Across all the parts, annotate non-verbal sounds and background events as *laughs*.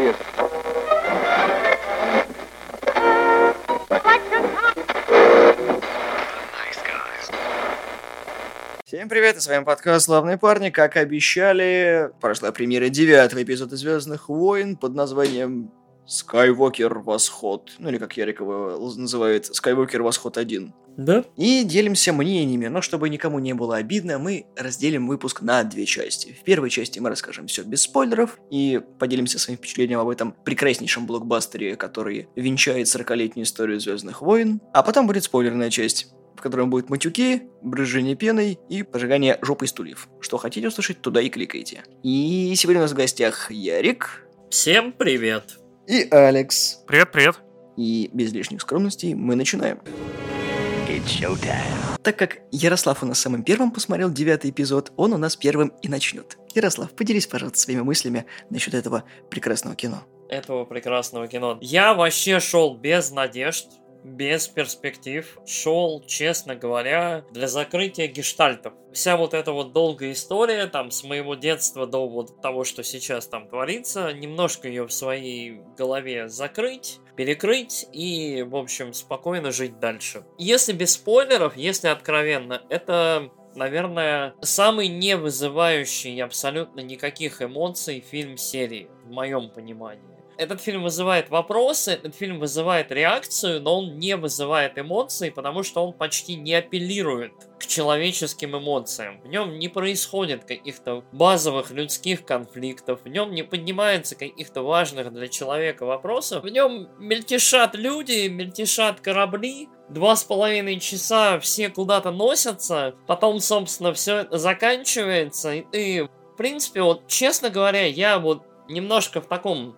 serious. Всем привет, и с вами подкаст «Славные парни». Как обещали, прошла премьера девятого эпизода «Звездных войн» под названием «Скайвокер Восход». Ну или как Ярик его называет, «Скайвокер Восход 1». Да? И делимся мнениями, но чтобы никому не было обидно, мы разделим выпуск на две части. В первой части мы расскажем все без спойлеров и поделимся своим впечатлением об этом прекраснейшем блокбастере, который венчает 40-летнюю историю Звездных войн. А потом будет спойлерная часть в котором будет матюки, брызжение пеной и пожигание жопой стульев. Что хотите услышать, туда и кликайте. И сегодня у нас в гостях Ярик. Всем привет. И Алекс. Привет-привет. И без лишних скромностей мы начинаем. Так как Ярослав у нас самым первым посмотрел девятый эпизод, он у нас первым и начнет. Ярослав, поделись, пожалуйста, своими мыслями насчет этого прекрасного кино. Этого прекрасного кино. Я вообще шел без надежд, без перспектив, шел, честно говоря, для закрытия гештальтов. Вся вот эта вот долгая история, там, с моего детства до вот того, что сейчас там творится, немножко ее в своей голове закрыть, перекрыть и, в общем, спокойно жить дальше. Если без спойлеров, если откровенно, это наверное, самый не вызывающий абсолютно никаких эмоций фильм серии, в моем понимании этот фильм вызывает вопросы, этот фильм вызывает реакцию, но он не вызывает эмоций, потому что он почти не апеллирует к человеческим эмоциям. В нем не происходит каких-то базовых людских конфликтов, в нем не поднимается каких-то важных для человека вопросов, в нем мельтешат люди, мельтешат корабли, два с половиной часа все куда-то носятся, потом, собственно, все это заканчивается, и ты, в принципе, вот, честно говоря, я вот немножко в таком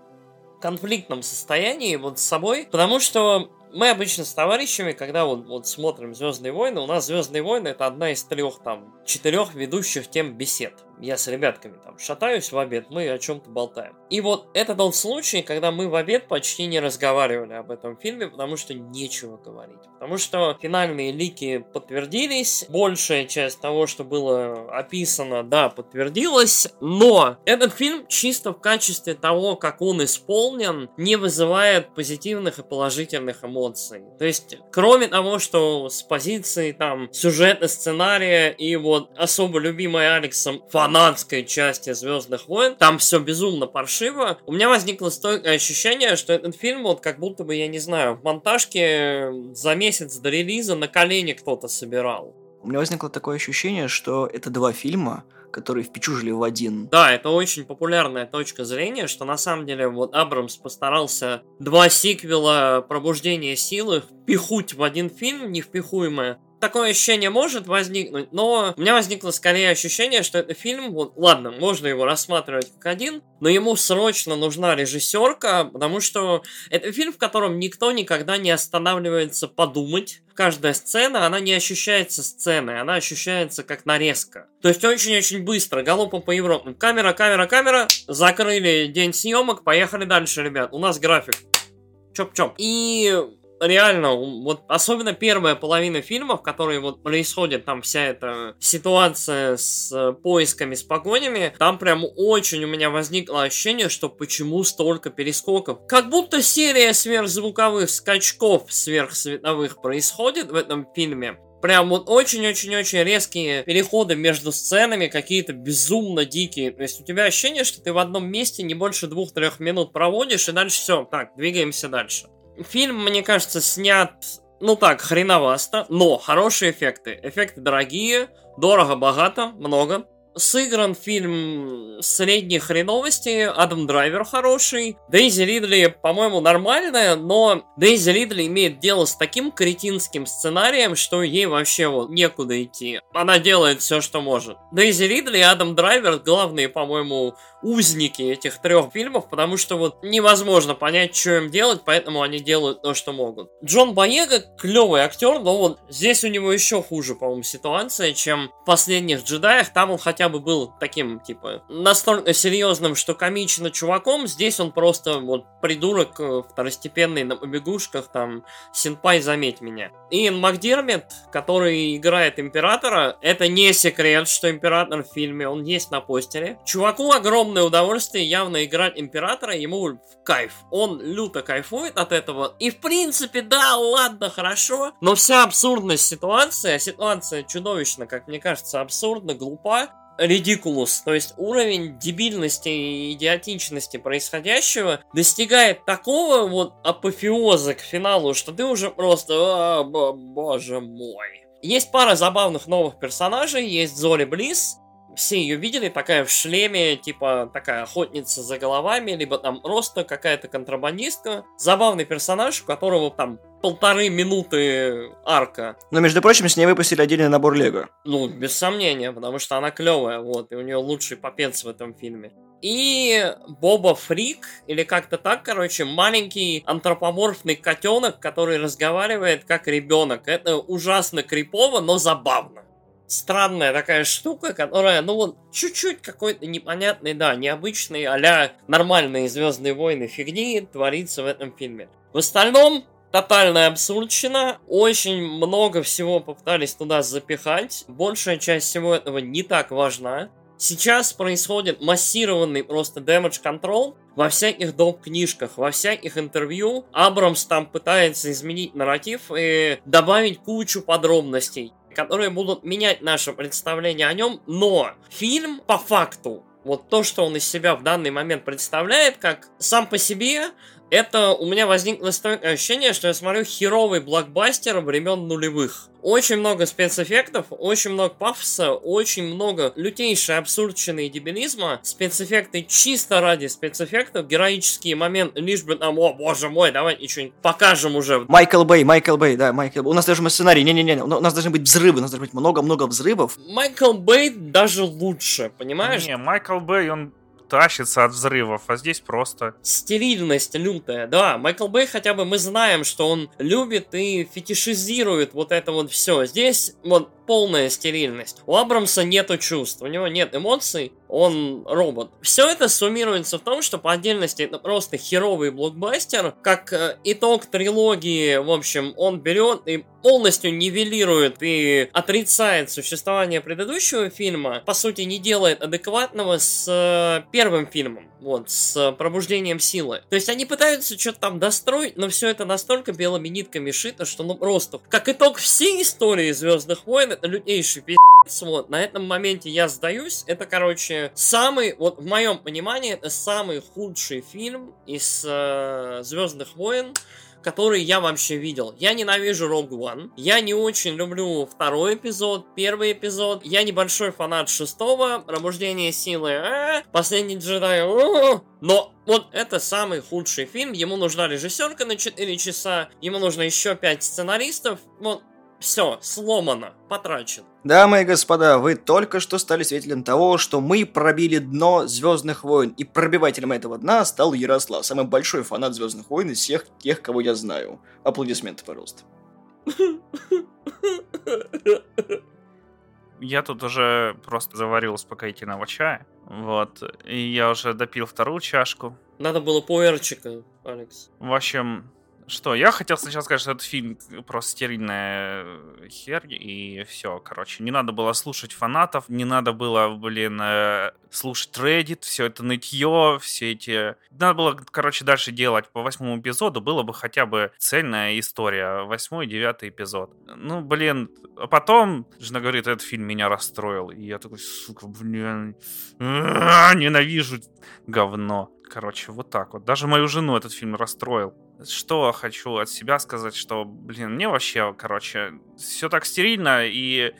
конфликтном состоянии вот с собой, потому что мы обычно с товарищами, когда вот, вот смотрим Звездные войны, у нас Звездные войны это одна из трех там четырех ведущих тем бесед. Я с ребятками там шатаюсь в обед, мы о чем-то болтаем. И вот это тот случай, когда мы в обед почти не разговаривали об этом фильме, потому что нечего говорить. Потому что финальные лики подтвердились, большая часть того, что было описано, да, подтвердилась, но этот фильм чисто в качестве того, как он исполнен, не вызывает позитивных и положительных эмоций. То есть, кроме того, что с позиции там сюжета, сценария и вот особо любимой Алексом фанатской части Звездных войн, там все безумно паршиво. У меня возникло стойкое ощущение, что этот фильм вот как будто бы, я не знаю, в монтажке за месяц до релиза на колени кто-то собирал. У меня возникло такое ощущение, что это два фильма, которые впечужили в один. Да, это очень популярная точка зрения, что на самом деле вот Абрамс постарался два сиквела «Пробуждение силы» впихуть в один фильм, невпихуемое, такое ощущение может возникнуть, но у меня возникло скорее ощущение, что это фильм, вот, ладно, можно его рассматривать как один, но ему срочно нужна режиссерка, потому что это фильм, в котором никто никогда не останавливается подумать. Каждая сцена, она не ощущается сценой, она ощущается как нарезка. То есть очень-очень быстро, галопом по Европе. Камера, камера, камера, закрыли день съемок, поехали дальше, ребят. У нас график. Чоп-чоп. И реально, вот особенно первая половина фильма, в которой вот происходит там вся эта ситуация с поисками, с погонями, там прям очень у меня возникло ощущение, что почему столько перескоков. Как будто серия сверхзвуковых скачков сверхсветовых происходит в этом фильме. Прям вот очень-очень-очень резкие переходы между сценами, какие-то безумно дикие. То есть у тебя ощущение, что ты в одном месте не больше двух-трех минут проводишь, и дальше все, так, двигаемся дальше. Фильм, мне кажется, снят, ну так, хреновасто, но хорошие эффекты. Эффекты дорогие, дорого-богато, много. Сыгран фильм средней хреновости, Адам Драйвер хороший, Дейзи Ридли, по-моему, нормальная, но Дейзи Ридли имеет дело с таким кретинским сценарием, что ей вообще вот некуда идти. Она делает все, что может. Дейзи Ридли и Адам Драйвер главные, по-моему, узники этих трех фильмов, потому что вот невозможно понять, что им делать, поэтому они делают то, что могут. Джон Боега клевый актер, но вот здесь у него еще хуже, по-моему, ситуация, чем в последних джедаях. Там он хотя хотя бы был таким, типа, настолько серьезным, что комично чуваком, здесь он просто вот придурок э, второстепенный на побегушках, там, синпай, заметь меня. Иэн Макдермит, который играет Императора, это не секрет, что Император в фильме, он есть на постере. Чуваку огромное удовольствие явно играть Императора, ему в кайф. Он люто кайфует от этого. И в принципе, да, ладно, хорошо, но вся абсурдность ситуации, а ситуация чудовищно, как мне кажется, абсурдна, глупа, редикулус, то есть уровень дебильности и идиотичности происходящего достигает такого вот апофеоза к финалу, что ты уже просто, а, боже мой. Есть пара забавных новых персонажей, есть Зори Близ, все ее видели, такая в шлеме, типа такая охотница за головами, либо там просто какая-то контрабандистка. Забавный персонаж, у которого там полторы минуты арка. Но, между прочим, с ней выпустили отдельный набор Лего. Ну, без сомнения, потому что она клевая, вот, и у нее лучший попец в этом фильме. И Боба Фрик, или как-то так, короче, маленький антропоморфный котенок, который разговаривает как ребенок. Это ужасно крипово, но забавно странная такая штука, которая, ну вот, чуть-чуть какой-то непонятный, да, необычный, а нормальные Звездные войны фигни творится в этом фильме. В остальном, тотальная абсурдщина, очень много всего попытались туда запихать, большая часть всего этого не так важна. Сейчас происходит массированный просто damage control во всяких доп-книжках, во всяких интервью. Абрамс там пытается изменить нарратив и добавить кучу подробностей которые будут менять наше представление о нем, но фильм по факту вот то, что он из себя в данный момент представляет, как сам по себе, это у меня возникло ощущение, что я смотрю херовый блокбастер времен нулевых. Очень много спецэффектов, очень много пафоса, очень много лютейшей абсурдщины и дебилизма. Спецэффекты чисто ради спецэффектов, героические моменты, лишь бы там, о боже мой, давайте что-нибудь покажем уже. Майкл Бэй, Майкл Бэй, да, Майкл У нас даже сценарий, не-не-не, у нас должны быть взрывы, у нас должны быть много-много взрывов. Майкл Бэй даже лучше, понимаешь? Не, Майкл Бэй, он тащится от взрывов, а здесь просто... Стерильность лютая, да. Майкл Бэй хотя бы мы знаем, что он любит и фетишизирует вот это вот все. Здесь вот полная стерильность. У Абрамса нету чувств, у него нет эмоций, он робот. Все это суммируется в том, что по отдельности это просто херовый блокбастер. Как э, итог трилогии, в общем, он берет и полностью нивелирует и отрицает существование предыдущего фильма, по сути, не делает адекватного с э, первым фильмом, вот, с пробуждением силы. То есть они пытаются что-то там достроить, но все это настолько белыми нитками шито, что ну просто, как итог всей истории Звездных войн, это лютейший пи***ц, вот, на этом моменте я сдаюсь, это, короче, самый, вот, в моем понимании, это самый худший фильм из э, Звездных войн, который я вообще видел. Я ненавижу Rogue One. Я не очень люблю второй эпизод, первый эпизод. Я небольшой фанат шестого, Пробуждение силы, э, Последний джедай, э, но вот это самый худший фильм. Ему нужна режиссерка на 4 часа, ему нужно еще 5 сценаристов. Вот все, сломано, потрачено. Дамы и господа, вы только что стали свидетелем того, что мы пробили дно Звездных войн, и пробивателем этого дна стал Ярослав, самый большой фанат Звездных войн из всех тех, кого я знаю. Аплодисменты, пожалуйста. Я тут уже просто заварил успокоительного чая, вот, и я уже допил вторую чашку. Надо было пуэрчика, Алекс. В общем, что, я хотел сначала сказать, что этот фильм просто стерильная херь, и все, короче. Не надо было слушать фанатов, не надо было, блин, э, слушать Reddit, все это нытье, все эти... Надо было, короче, дальше делать по восьмому эпизоду, было бы хотя бы цельная история, восьмой девятый эпизод. Ну, блин, а потом жена говорит, этот фильм меня расстроил, и я такой, сука, блин, ненавижу говно. Короче, вот так вот. Даже мою жену этот фильм расстроил что хочу от себя сказать, что, блин, мне вообще, короче, все так стерильно, и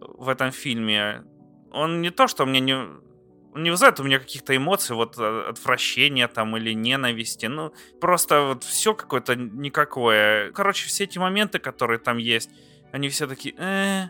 в этом фильме он не то, что мне не... Не вызывает у меня каких-то эмоций, вот э, отвращения там или ненависти, ну, просто вот все какое-то никакое. Короче, все эти моменты, которые там есть, они все такие, э,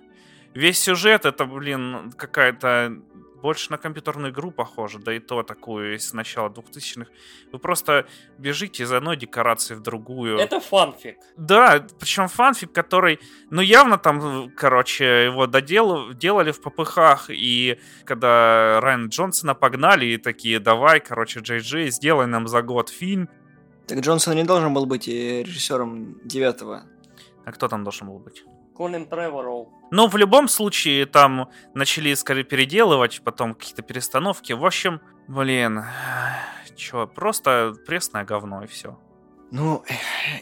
весь сюжет это, блин, какая-то больше на компьютерную игру похоже, да и то такую с начала 2000-х. Вы просто бежите из одной декорации в другую. Это фанфик. Да, причем фанфик, который, ну, явно там, короче, его додел... делали в попыхах, и когда Райан Джонсона погнали, и такие, давай, короче, Джей Джей, сделай нам за год фильм. Так Джонсон не должен был быть э, режиссером девятого. А кто там должен был быть? Колин Треворол. Ну, в любом случае, там начали, скорее, переделывать, потом какие-то перестановки. В общем, блин, чё, просто пресное говно и все. Ну,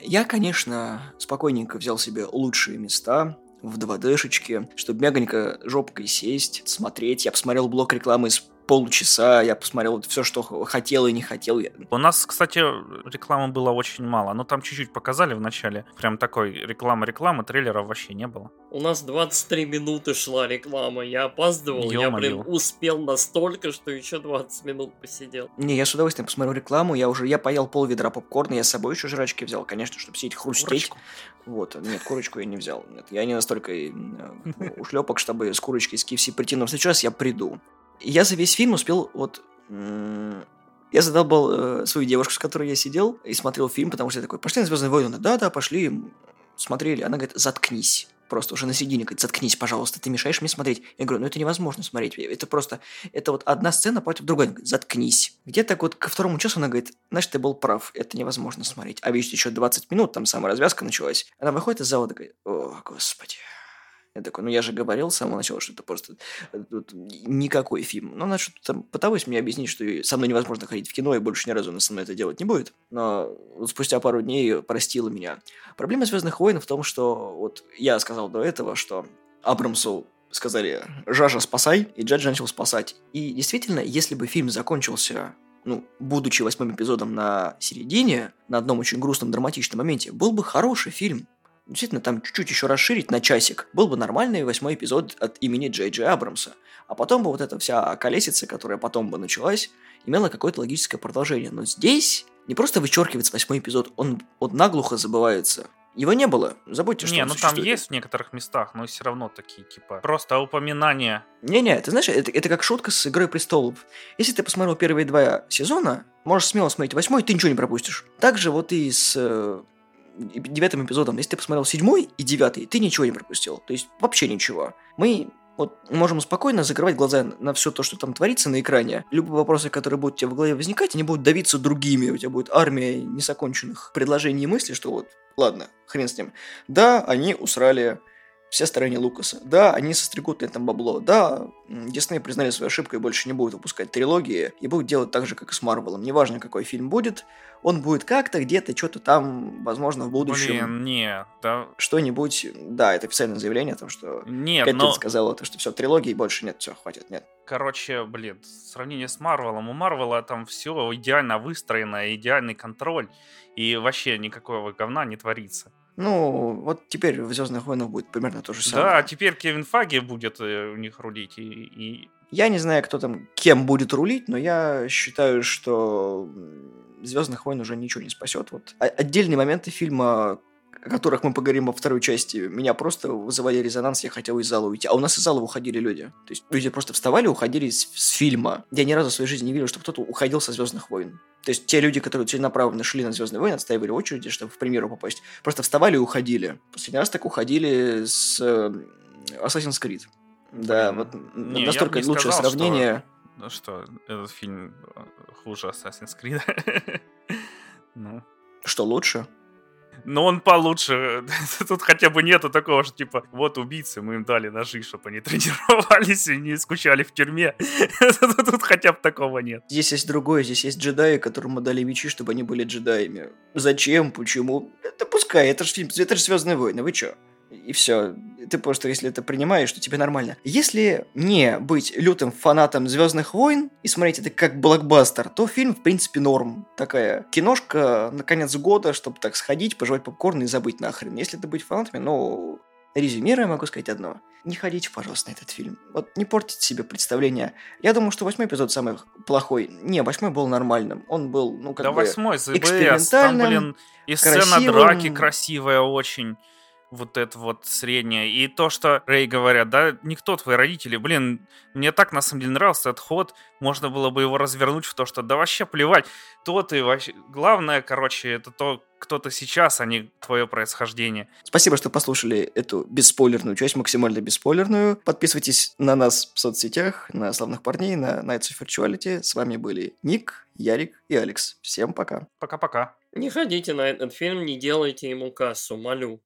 я, конечно, спокойненько взял себе лучшие места в 2D-шечке, чтобы мягонько жопкой сесть, смотреть. Я посмотрел блок рекламы из полчаса, я посмотрел все, что хотел и не хотел. У нас, кстати, рекламы было очень мало, но там чуть-чуть показали в начале. Прям такой реклама-реклама, трейлера вообще не было. У нас 23 минуты шла реклама, я опаздывал, Ё-моё. я, блин, успел настолько, что еще 20 минут посидел. Не, я с удовольствием посмотрел рекламу, я уже, я поел пол ведра попкорна, я с собой еще жрачки взял, конечно, чтобы сидеть хрустеть. Курочку. Вот, нет, курочку я не взял. Нет, я не настолько э, *laughs* ушлепок, чтобы с курочкой из KFC прийти, но сейчас я приду. Я за весь фильм успел вот... Я задолбал э, свою девушку, с которой я сидел и смотрел фильм, потому что я такой, пошли на Звездные войны. Да-да, пошли, смотрели. Она говорит, заткнись. Просто уже на середине говорит, заткнись, пожалуйста, ты мешаешь мне смотреть. Я говорю, ну это невозможно смотреть. Это просто, это вот одна сцена против другой. Она говорит, заткнись. Где-то вот ко второму часу она говорит, значит, ты был прав, это невозможно смотреть. А видишь, еще 20 минут, там самая развязка началась. Она выходит из зала и говорит, о, господи. Я такой, ну я же говорил с самого начала, что это просто э, тут никакой фильм. Ну, она что-то там пыталась мне объяснить, что со мной невозможно ходить в кино, и больше ни разу она со мной это делать не будет. Но вот спустя пару дней простила меня. Проблема «Звездных войн» в том, что вот я сказал до этого, что Абрамсу сказали «Жажа, спасай», и Джаджа начал спасать. И действительно, если бы фильм закончился ну, будучи восьмым эпизодом на середине, на одном очень грустном, драматичном моменте, был бы хороший фильм действительно там чуть-чуть еще расширить на часик, был бы нормальный восьмой эпизод от имени Джей Джей Абрамса. А потом бы вот эта вся колесица, которая потом бы началась, имела какое-то логическое продолжение. Но здесь не просто вычеркивается восьмой эпизод, он, он наглухо забывается. Его не было. Забудьте, что Не, он ну там есть в некоторых местах, но все равно такие, типа, просто упоминания. Не-не, ты знаешь, это, это как шутка с «Игрой престолов». Если ты посмотрел первые два сезона, можешь смело смотреть восьмой, ты ничего не пропустишь. Также вот и с э, девятым эпизодом, если ты посмотрел седьмой и девятый, ты ничего не пропустил. То есть вообще ничего. Мы вот можем спокойно закрывать глаза на все то, что там творится на экране. Любые вопросы, которые будут у тебя в голове возникать, они будут давиться другими. У тебя будет армия несоконченных предложений и мыслей, что вот, ладно, хрен с ним. Да, они усрали все стороны Лукаса. Да, они состригут на этом бабло. Да, Дисней признали свою ошибку и больше не будут выпускать трилогии. И будут делать так же, как и с Марвелом. Неважно, какой фильм будет, он будет как-то где-то что-то там, возможно, в будущем. Блин, не, да. Что-нибудь, да, это официальное заявление о том, что нет, Кэтлин но... сказала, то, что все, трилогии больше нет, все, хватит, нет. Короче, блин, сравнение с Марвелом. У Марвела там все идеально выстроено, идеальный контроль, и вообще никакого говна не творится. Ну, вот теперь в Звездных войнах будет примерно то же самое. Да, теперь Кевин Фаги будет э, у них рулить. И, и... Я не знаю, кто там кем будет рулить, но я считаю, что Звездных войн уже ничего не спасет. Вот отдельные моменты фильма, о которых мы поговорим во второй части, меня просто вызывали резонанс, я хотел из зала уйти. А у нас из зала уходили люди. То есть люди просто вставали, уходили с, с фильма. Я ни разу в своей жизни не видел, что кто-то уходил со Звездных войн. То есть те люди, которые целенаправленно шли на Звездные войны, отстаивали очереди, чтобы в премьеру попасть, просто вставали и уходили. Последний раз так уходили с э, Assassin's Creed. Да, вот не, настолько лучшее сказал, сравнение. Что, что этот фильм э, хуже Assassin's Creed. *laughs* ну. Что лучше? Но он получше. *laughs* Тут хотя бы нету такого, что типа, вот убийцы, мы им дали ножи, чтобы они *laughs* тренировались и не скучали в тюрьме. *laughs* Тут хотя бы такого нет. Здесь есть другое, здесь есть джедаи, которым дали мечи, чтобы они были джедаями. Зачем? Почему? Это пускай, это же фильм, это же Звездные войны, вы чё? И все. Ты просто, если это принимаешь, то тебе нормально. Если не быть лютым фанатом Звездных войн и смотреть это как блокбастер, то фильм, в принципе, норм. Такая киношка на конец года, чтобы так сходить, пожевать попкорн и забыть нахрен. Если ты быть фанатами, ну, резюмируя, могу сказать одно. Не ходите, пожалуйста, на этот фильм. Вот не портите себе представление. Я думаю, что восьмой эпизод самый плохой. Не, восьмой был нормальным. Он был, ну, как да бы... восьмой, ЗБС, там, блин, и сцена красивым. драки красивая очень вот это вот среднее. И то, что Рэй говорят, да, никто твои родители, блин, мне так на самом деле нравился этот ход, можно было бы его развернуть в то, что да вообще плевать, то ты вообще... Главное, короче, это то, кто то сейчас, а не твое происхождение. Спасибо, что послушали эту бесспойлерную часть, максимально бесспойлерную. Подписывайтесь на нас в соцсетях, на Славных Парней, на Nights of Virtuality. С вами были Ник, Ярик и Алекс. Всем пока. Пока-пока. Не ходите на этот фильм, не делайте ему кассу, молю.